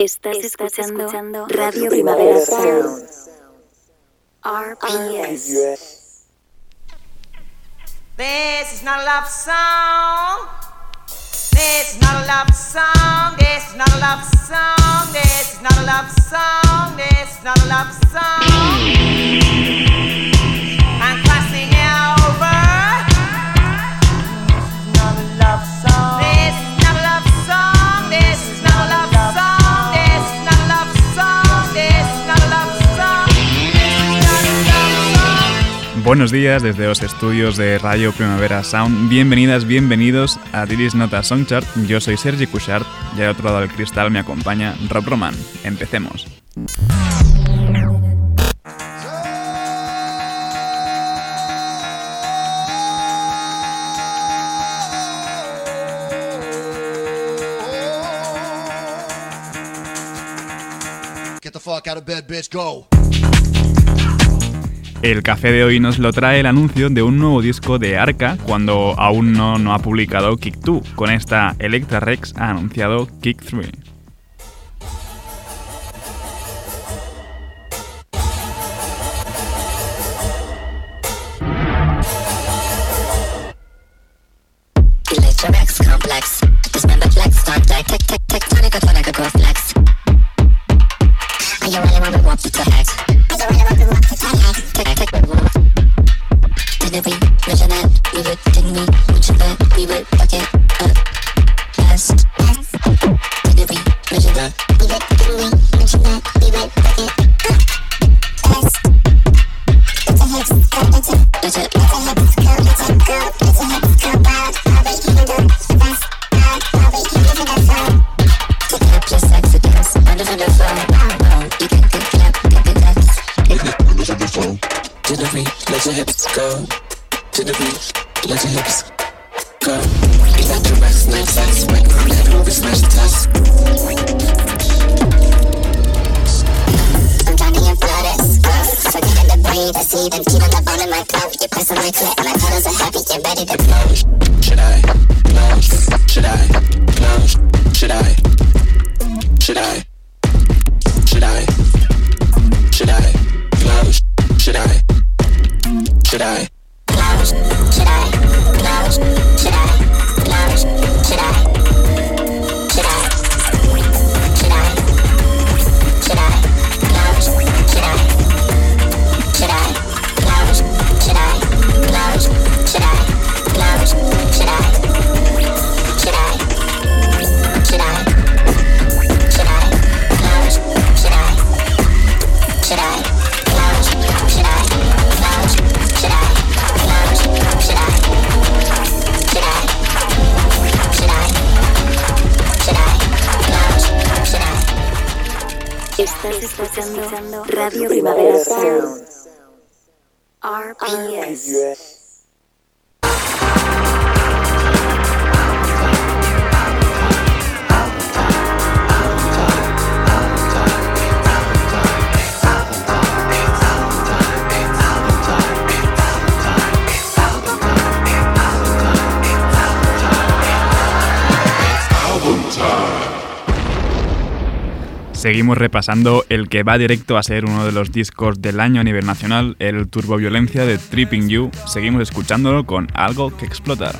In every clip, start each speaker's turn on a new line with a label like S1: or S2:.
S1: Estás, escuchando, Radio Primavera Sound. RPS.
S2: This is not a love song. This is not a love song. This is not a love song. This is not a love song. This is not a love song.
S3: Buenos días desde los estudios de Radio Primavera Sound. Bienvenidas, bienvenidos a Diris Nota Songchart. Yo soy Sergi Cushart y al otro lado del cristal me acompaña Rob Roman. Empecemos. Get the fuck out of bed, bitch, go. El café de hoy nos lo trae el anuncio de un nuevo disco de Arca cuando aún no, no ha publicado Kick 2. Con esta Electra Rex ha anunciado Kick 3. digit. Seguimos repasando el que va directo a ser uno de los discos del año a nivel nacional, el Turboviolencia de Tripping You. Seguimos escuchándolo con Algo que explotar.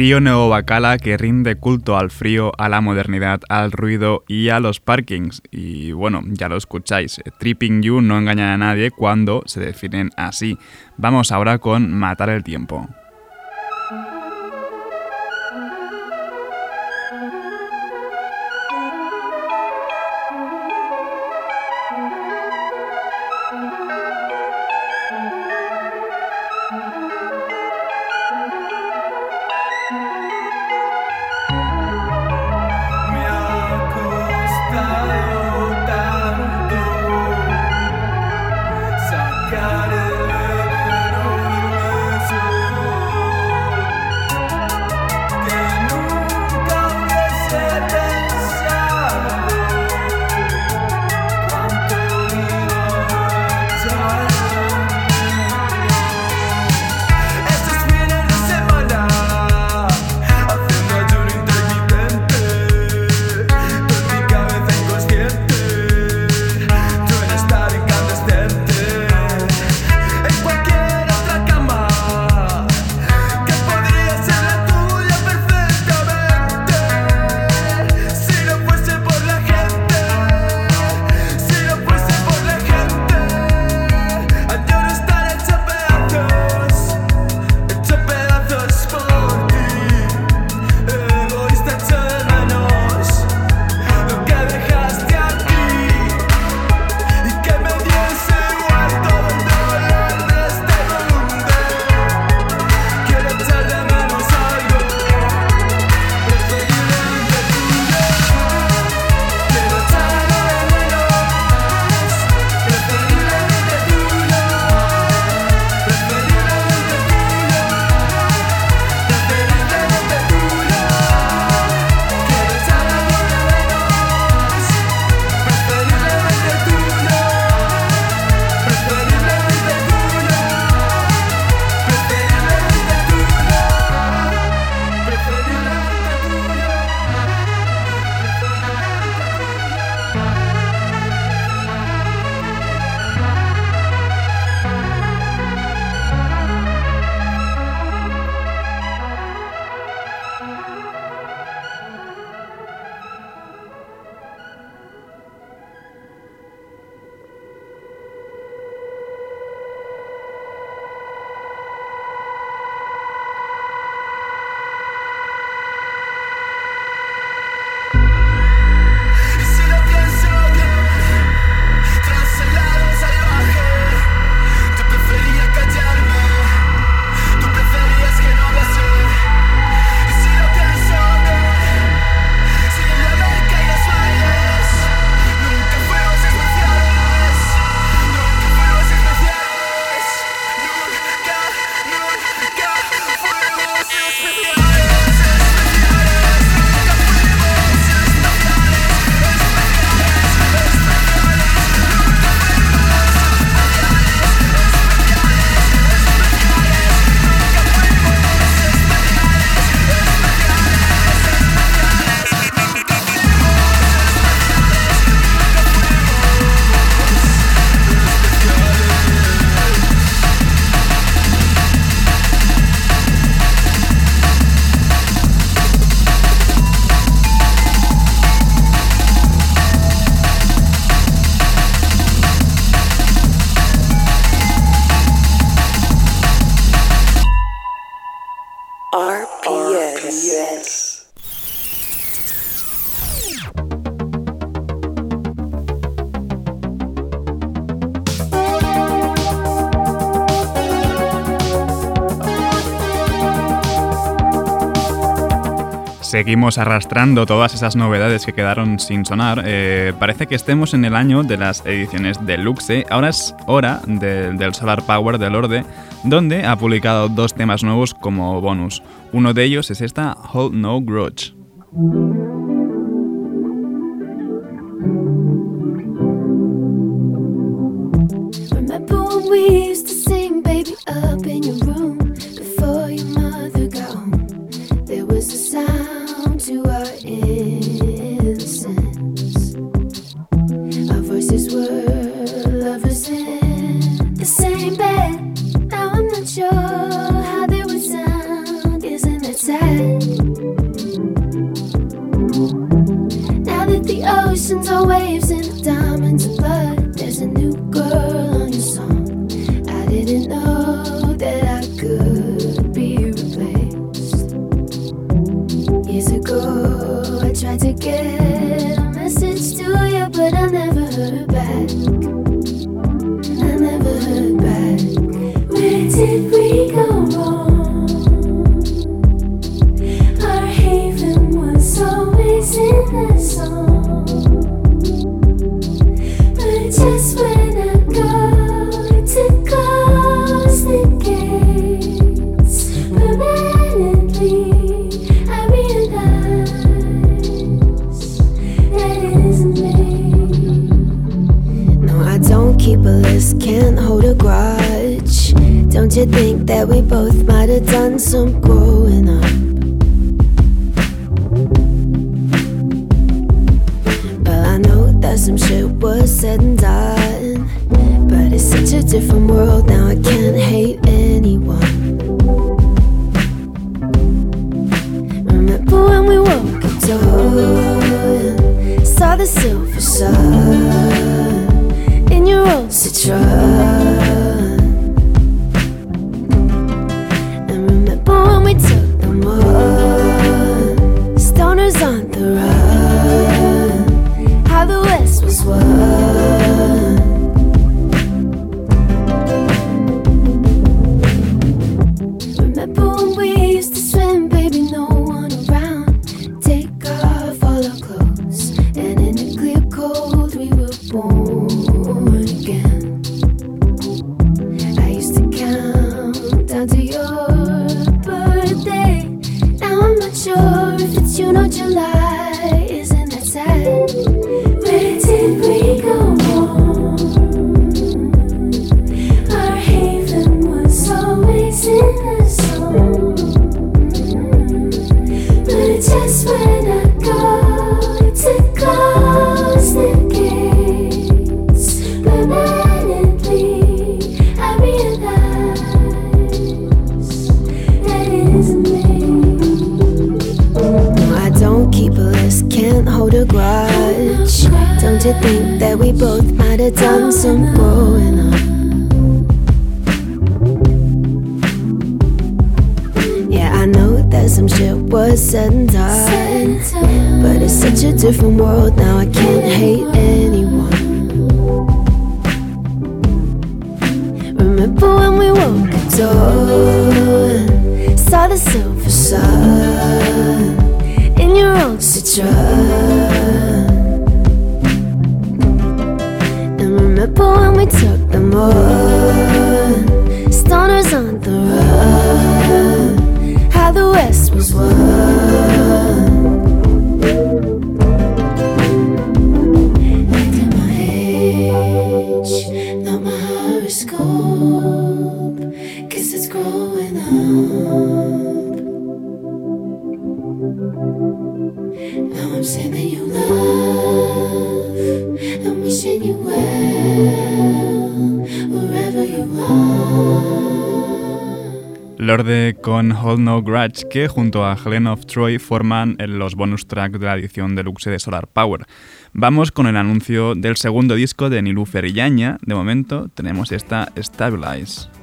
S4: Trío neobacala que rinde culto al frío, a la modernidad, al ruido y a los parkings. Y bueno, ya lo escucháis, Tripping You no engaña a nadie cuando se definen así. Vamos ahora con Matar el tiempo. Seguimos arrastrando todas esas novedades que quedaron sin sonar. Eh, parece que estemos en el año de las ediciones deluxe. Ahora es hora del Solar Power de Lorde, donde ha publicado dos temas nuevos como bonus. Uno de ellos es esta Hold No Grudge.
S5: away that we both might have done some growing up. but I know that some shit was said and done, but it's such a different world. dawn Saw the silver sun In your old Citroen And remember when we took the moon.
S6: con Hold No Grudge, que junto a Helen of Troy forman los bonus tracks de la edición deluxe de Solar Power. Vamos con el anuncio del segundo disco de Nilu Ferillaña. De momento tenemos esta Stabilize.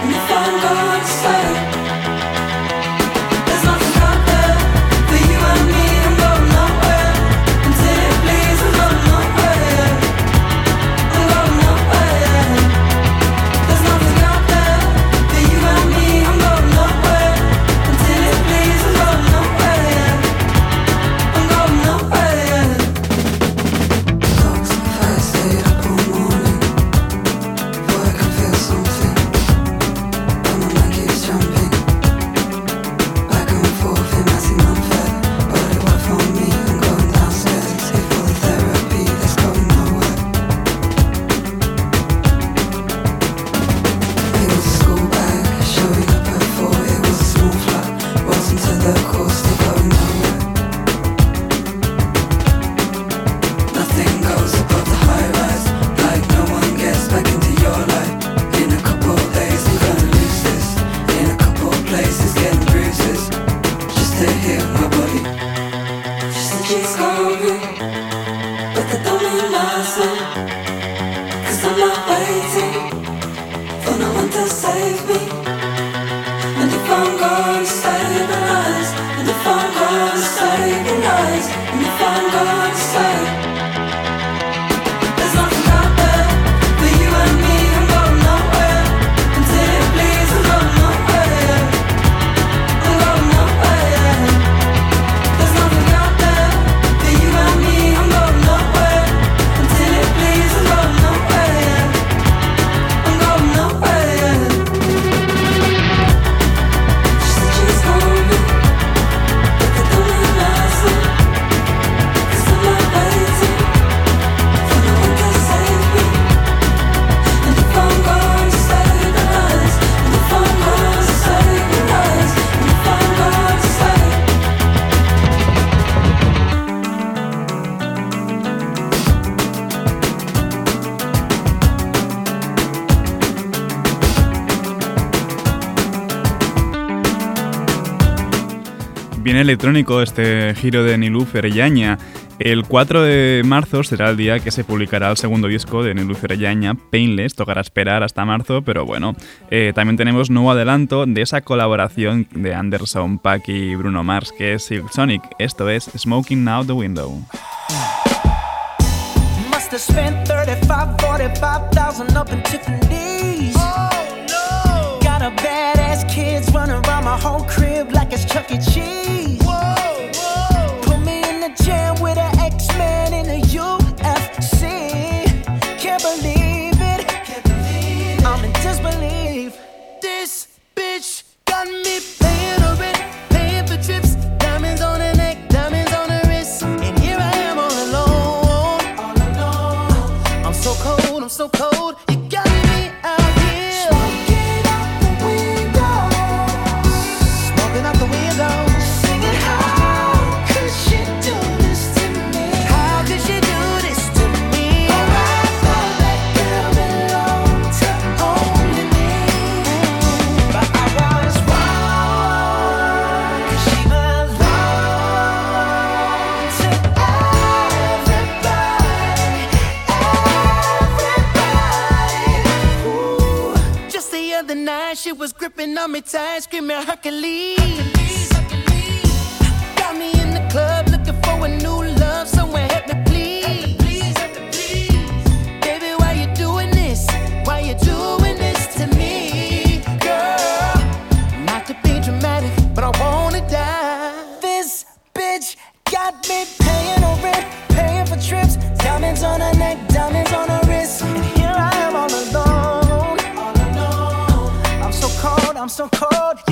S7: And if I'm gonna
S6: electrónico este giro de Nilú Ferellaña. El 4 de marzo será el día que se publicará el segundo disco de Nilú Ferellaña, Painless. Tocará esperar hasta marzo, pero bueno. Eh, también tenemos nuevo adelanto de esa colaboración de Anderson, Pack y Bruno Mars, que es Silk Sonic. Esto es Smoking Out the Window.
S8: Oh, kids running around my whole crib like it's Chuck E. Cheese. cold. was gripping on me tight, screaming Hercules. Hercules, Hercules. Got me in the club looking for a new love. so cold.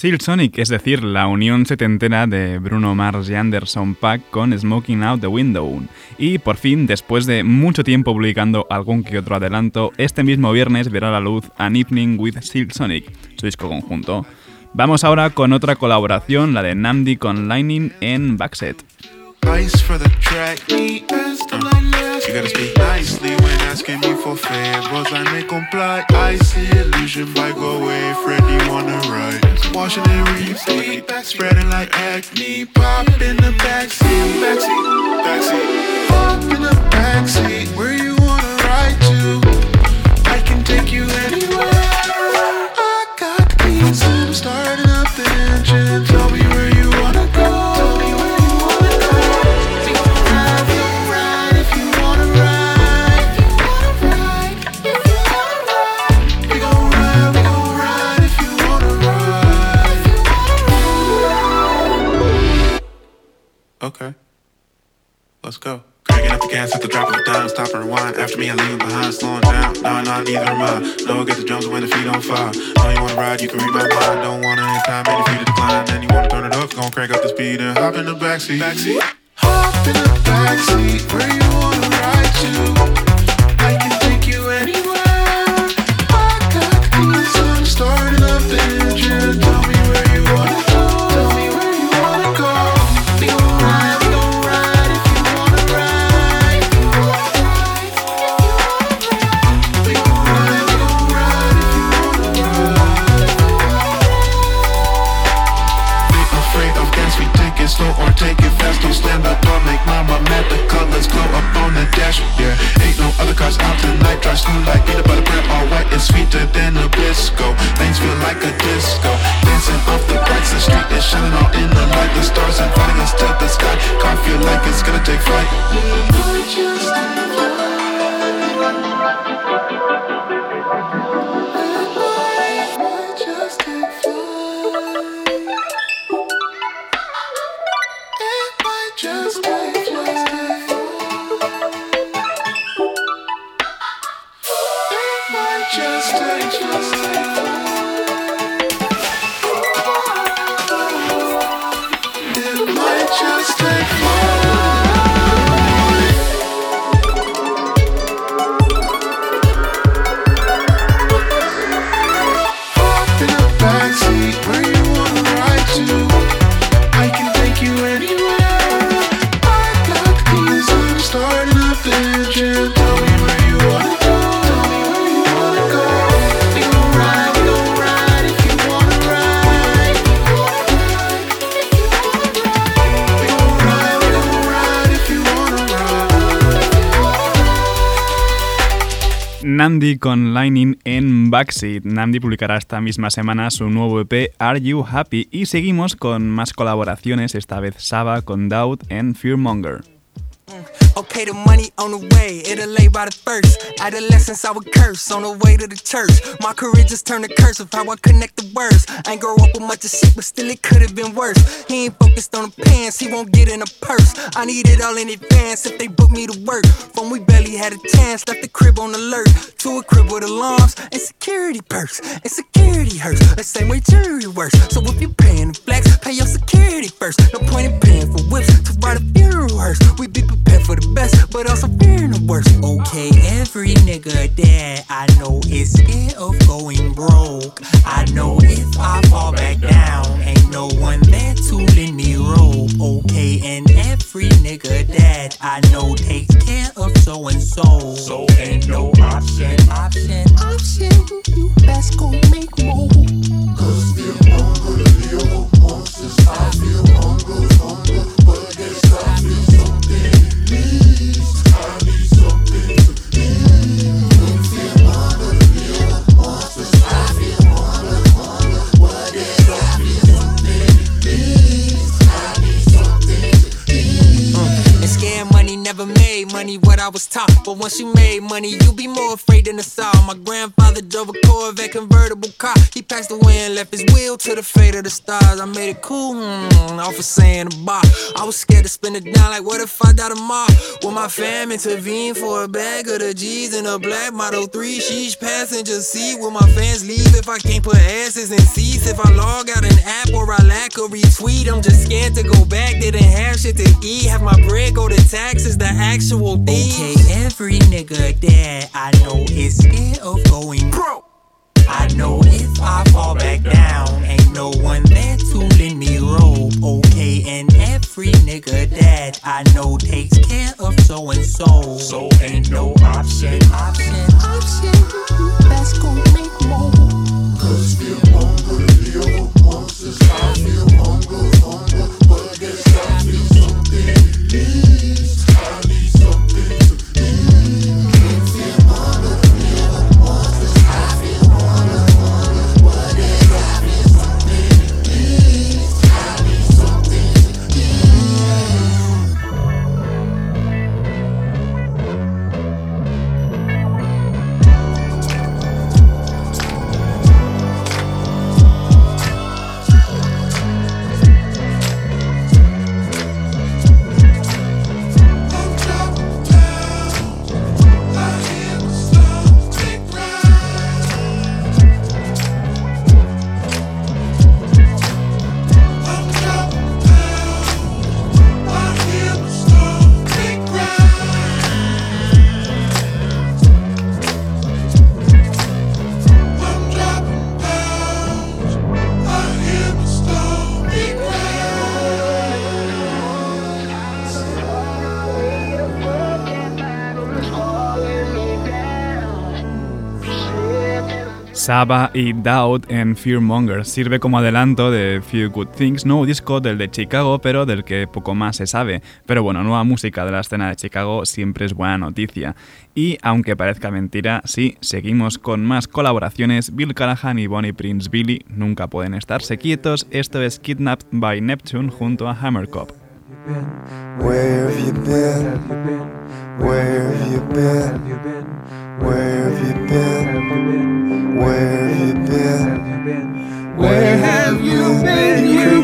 S6: Seal Sonic, es decir, la unión setentera de Bruno Mars y Anderson Pack con Smoking Out the Window. Y por fin, después de mucho tiempo publicando algún que otro adelanto, este mismo viernes verá la luz An Evening with Seal Sonic, su disco conjunto. Vamos ahora con otra colaboración, la de Namdi con Lightning en Backset.
S9: You gotta speak nicely when asking me for favors. I may comply. I see illusion by go away. Freddy wanna ride. Washing and repeat. Spreading like acne. Pop in the backseat. Backseat. Backseat. Pop in the backseat. Where you wanna ride to? I can take you anywhere. I got the keys I'm starting Okay, let's go. Cranking up the gas at the drop of a dime. Stop and rewind. After me, I leave behind, slowing down. No, no, neither am I. No, get the drums when the feet on fire. No, you wanna ride, you can read my mind. Don't wanna in time, any feet to decline. Then you wanna turn it up, gon' crank up the speed and hop in the backseat. Backseat. Hop in the backseat. Where you wanna ride to?
S6: Con Lightning en Backseat. Namdi publicará esta misma semana su nuevo EP Are You Happy y seguimos con más colaboraciones, esta vez Saba con Doubt en Fearmonger.
S10: Okay, the money on the way, it'll lay by the first. Adolescence, I would curse on the way to the church. My career just turned to curse of how I connect the words. I ain't grow up with much of shit, but still it could have been worse. He ain't focused on the pants, he won't get in a purse. I need it all in advance if they book me to work. From we barely had a chance, left the crib on alert. To a crib with alarms and security perks. And security hurts, the same way jury works. So if you're paying the flex, pay your security first. No point in paying for whips to ride a funeral hearse. We be prepared for the best, but also fearing the worst. Okay, every nigga that I know is scared of going broke. I know if I fall back down, ain't no one there to lend me rope. Okay, and every nigga that I know takes care of so and so. So ain't no option, option, option. You best go make more. Cause the hunger, the monsters, I feel hunger, made money what I was taught. But once you made money, you be more afraid than the saw. My grandfather drove a Corvette convertible car. He passed away and left his will to the fate of the stars. I made it cool, hmm, off of saying a bar. I was scared to spend it down, like what if I die tomorrow? Will my fam intervene for a bag of the G's and a black Model 3? Sheesh, passenger seat. Will my fans leave if I can't put asses in seats? If I log out an app or I lack a retweet, I'm just scared to go back. Didn't have shit to eat. Have my bread go to taxes, the actual thief. Okay, every nigga that I know is scared of going broke. I know if I fall back down, ain't no one there to lend me rope. Okay, and every nigga that
S9: that I know takes care of so and so. So ain't no option, option, option. That's gonna make more. Cause
S6: Saba y Doubt en Fearmonger sirve como adelanto de Few Good Things, nuevo disco del de Chicago, pero del que poco más se sabe. Pero bueno, nueva música de la escena de Chicago siempre es buena noticia. Y aunque parezca mentira, sí, seguimos con más colaboraciones. Bill Callahan y Bonnie Prince Billy nunca pueden estarse quietos. Esto es Kidnapped by Neptune junto a Hammercop.
S11: Where have you been? Where have you been? Where have you been? Where have you been?
S12: Where have you been, you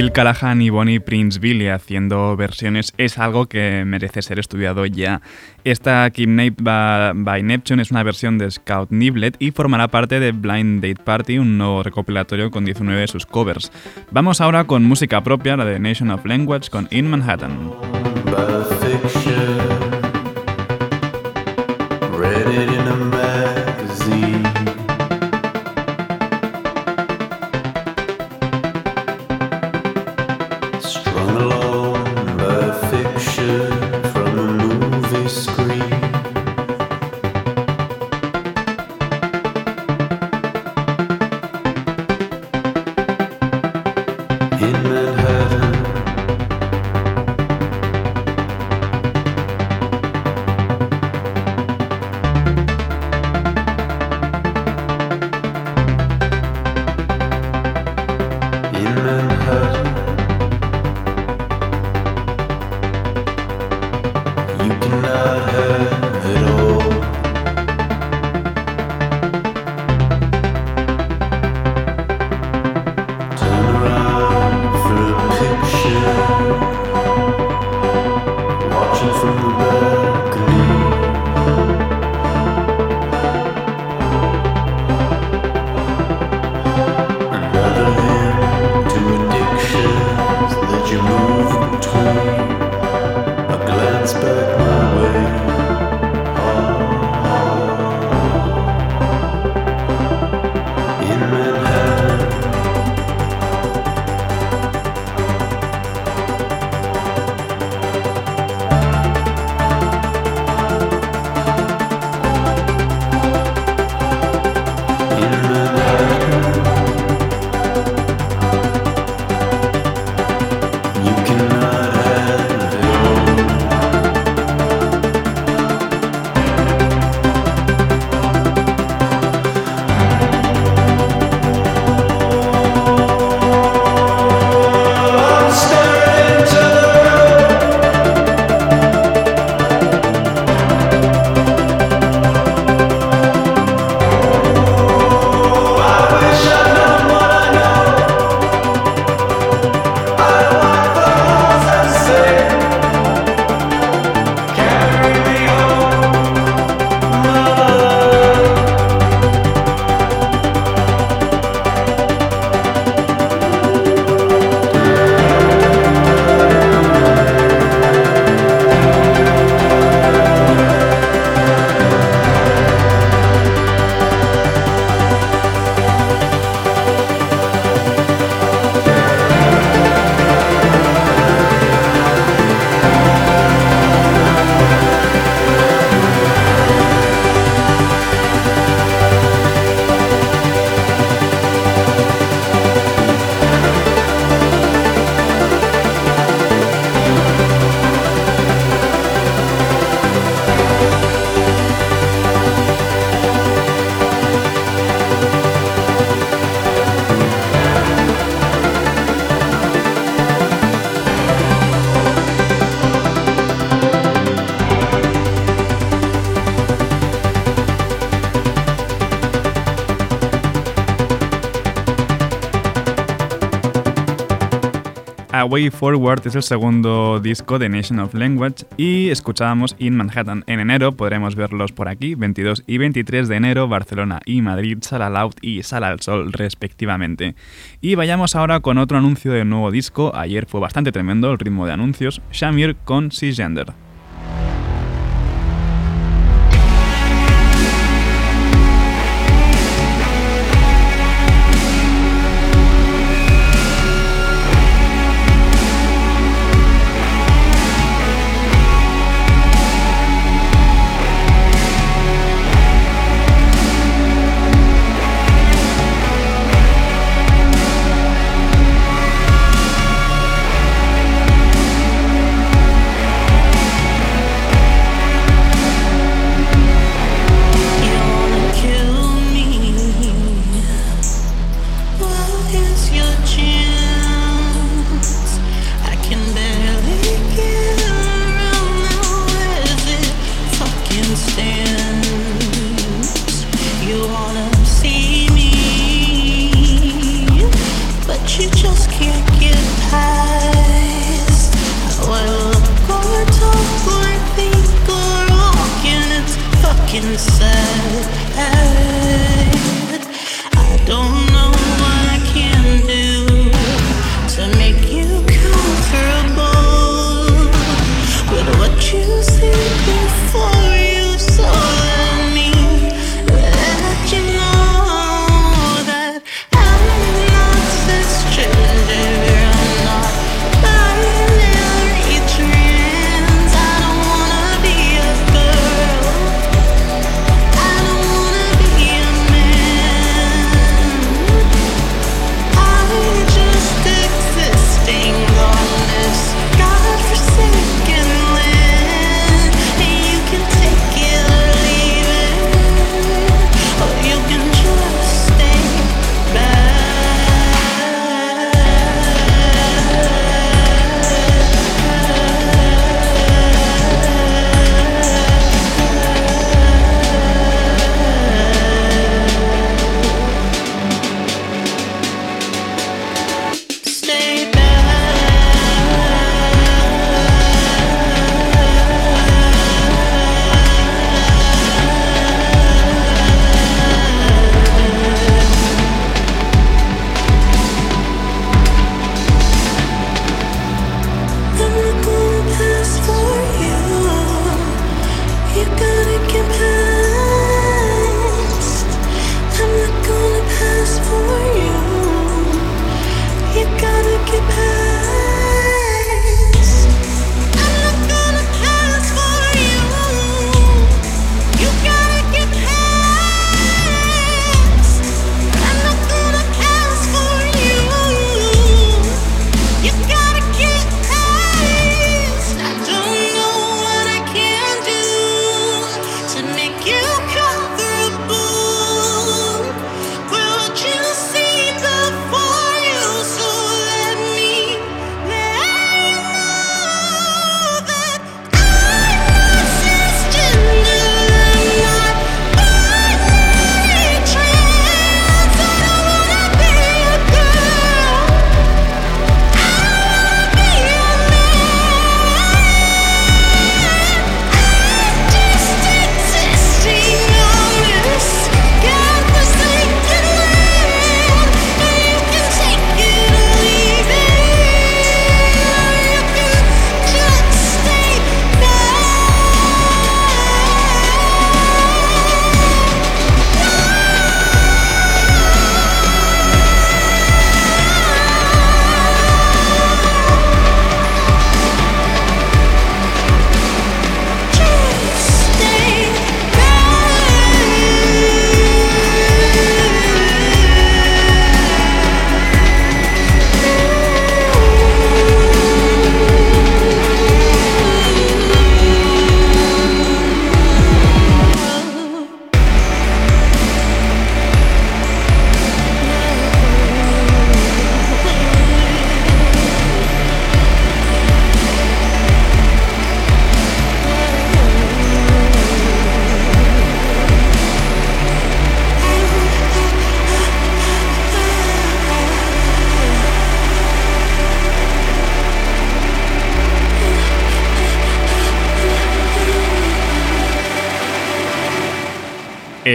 S6: Bill Callahan y Bonnie Prince Billy haciendo versiones es algo que merece ser estudiado ya. Esta Kidnapped by, by Neptune es una versión de Scout Niblet y formará parte de Blind Date Party, un nuevo recopilatorio con 19 de sus covers. Vamos ahora con música propia, la de Nation of Language con In Manhattan.
S12: Way
S6: Forward es el segundo disco de Nation of Language y escuchábamos In Manhattan. En enero podremos verlos por aquí, 22 y 23 de enero, Barcelona y Madrid, Sala Loud y Sala al Sol respectivamente. Y vayamos ahora con otro anuncio de nuevo disco. Ayer fue bastante tremendo el ritmo de anuncios. Shamir con Cisgender.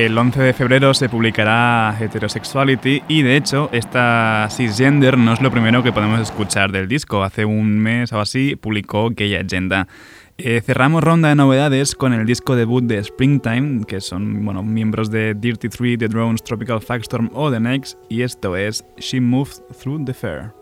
S6: El 11 de febrero se publicará Heterosexuality y de hecho esta cisgender no es lo primero que podemos escuchar del disco. Hace un mes o así publicó Gay Agenda. Eh, cerramos ronda de novedades con el disco debut de Springtime, que son bueno, miembros de Dirty Three, The Drones, Tropical Factstorm o The Next, y esto es She Moves Through the Fair.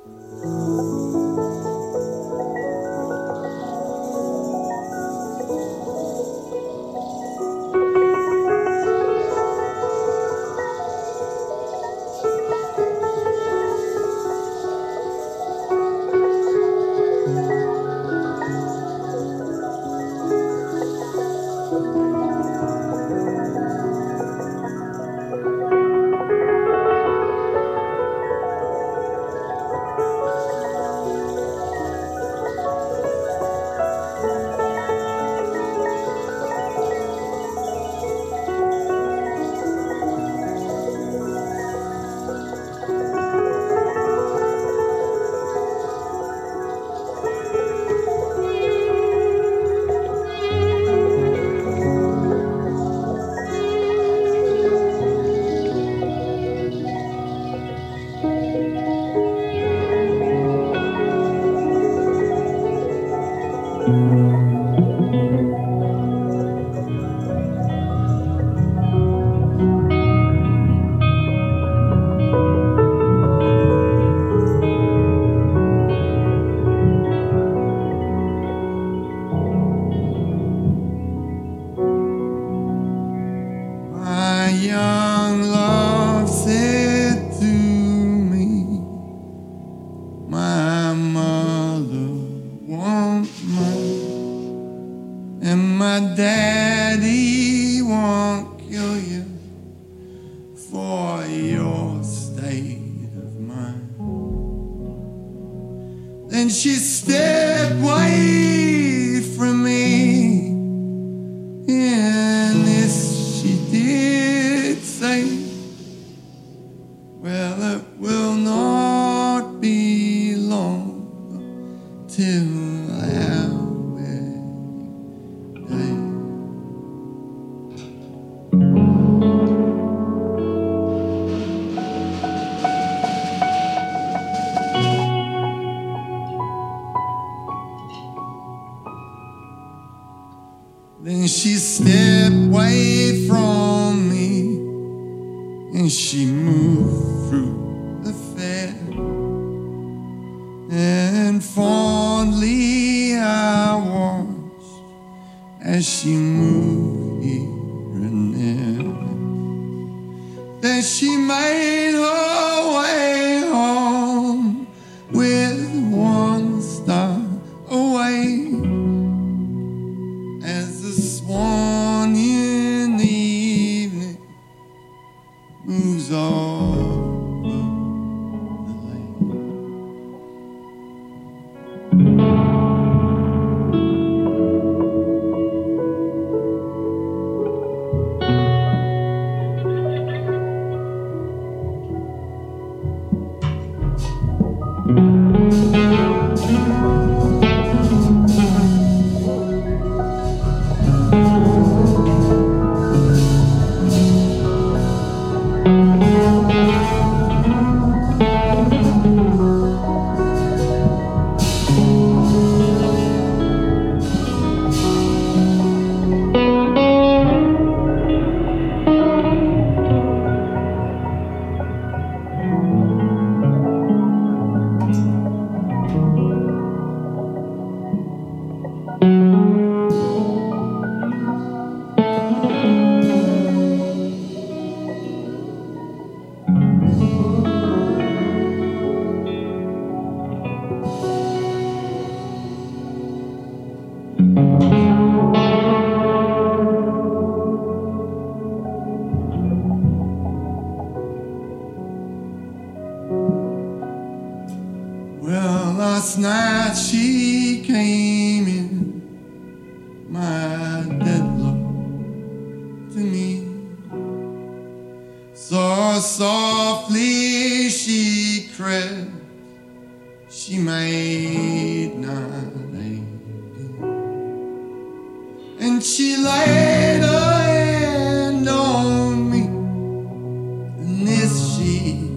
S13: she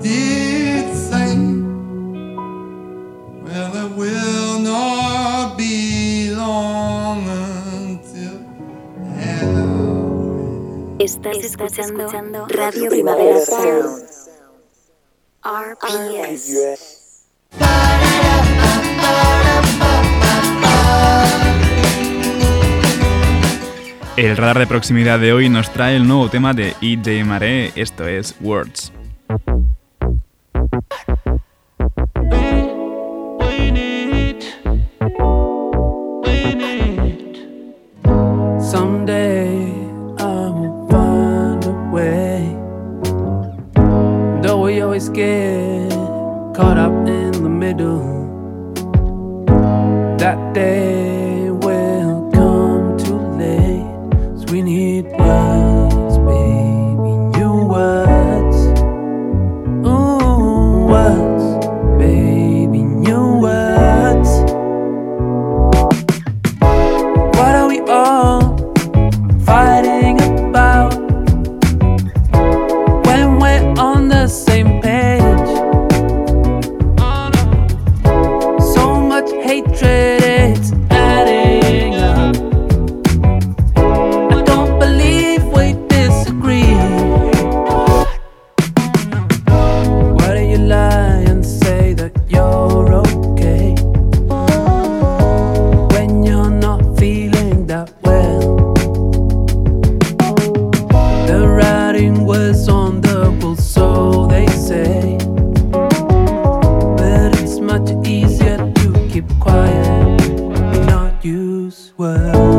S13: did say, Well, it will not be long until now.
S1: Estás, escuchando, escuchando Radio Primavera Sound. RPS. RPS.
S6: El radar de proximidad de hoy nos trae el nuevo tema de EJ Mare, esto es Words. world.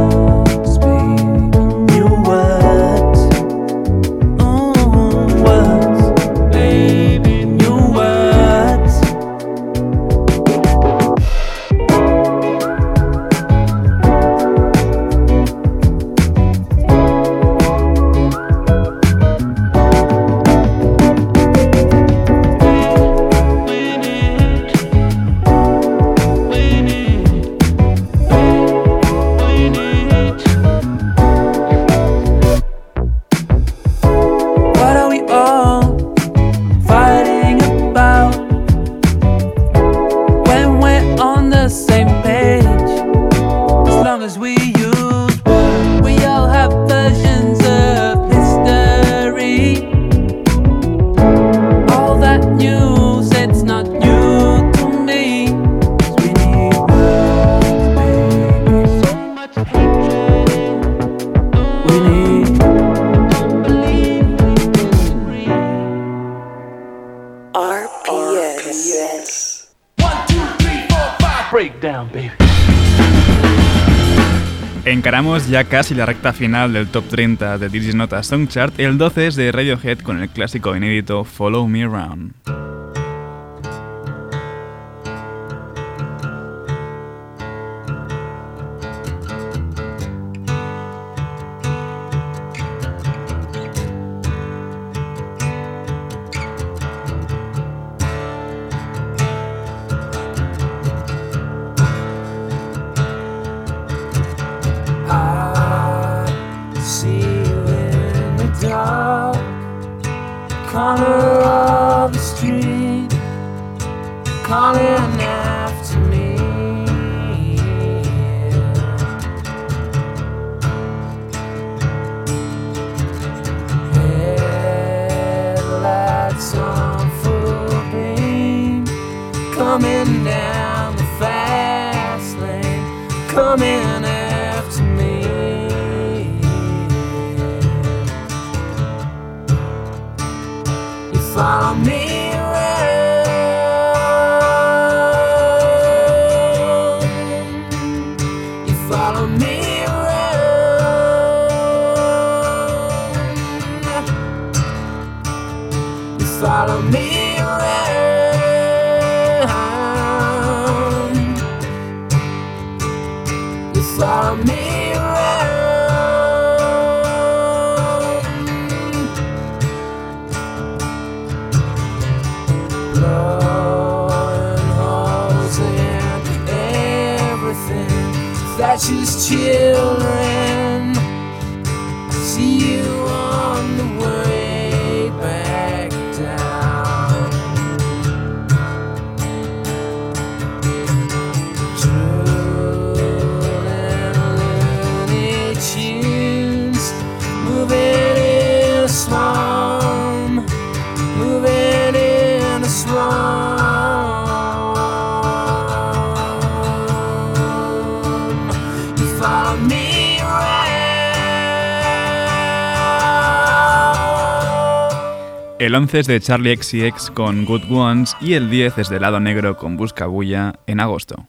S6: ya casi la recta final del top 30 de Digis Nota Song Chart, el 12 es de Radiohead con el clásico inédito Follow Me Around.
S4: dark corner of the street calling after me. Headlights on full beam coming down the fast lane, coming. children.
S14: El 11 es de Charlie XCX con Good Ones y el 10 es de Lado Negro con Busca Bulla en agosto.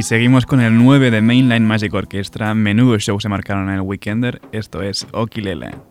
S6: Y
S14: seguimos con el 9 de Mainline Magic Orchestra. Menudo show se marcaron en el Weekender. Esto es Okilele.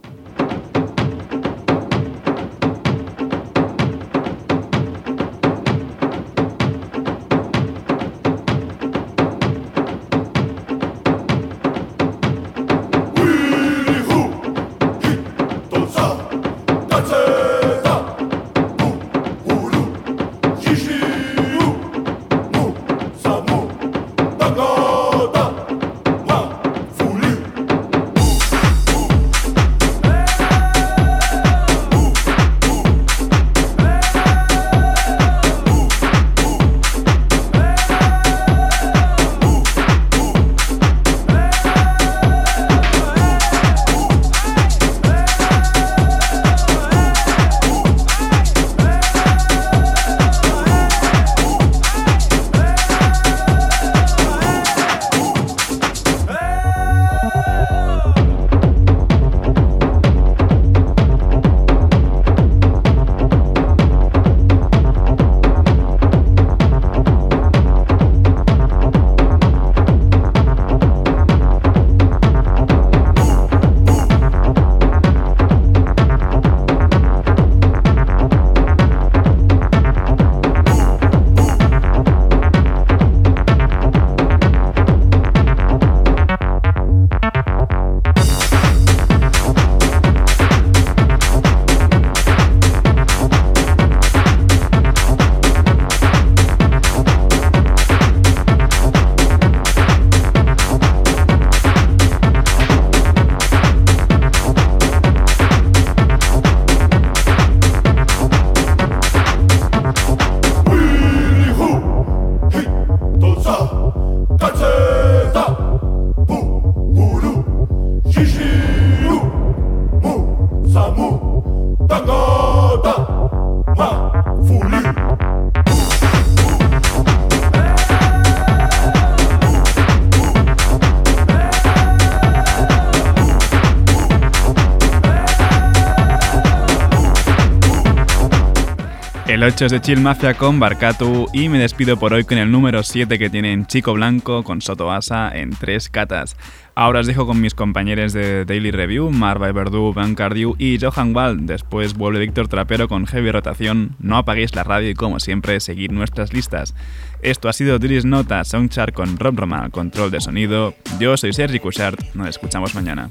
S15: El 8 es de Chill Mafia con Barcatu y me despido por hoy con el número 7 que tienen Chico Blanco con Soto Asa en tres catas. Ahora os dejo con mis compañeros de Daily Review, Marva Verdú, Van Cardew y Johan Wald. Después vuelve Víctor Trapero con Heavy Rotación. No apaguéis la radio y como siempre, seguid nuestras listas. Esto ha sido Dries Nota Soundchart con Rob Roma, control de sonido. Yo soy Sergi Cushart, nos escuchamos mañana.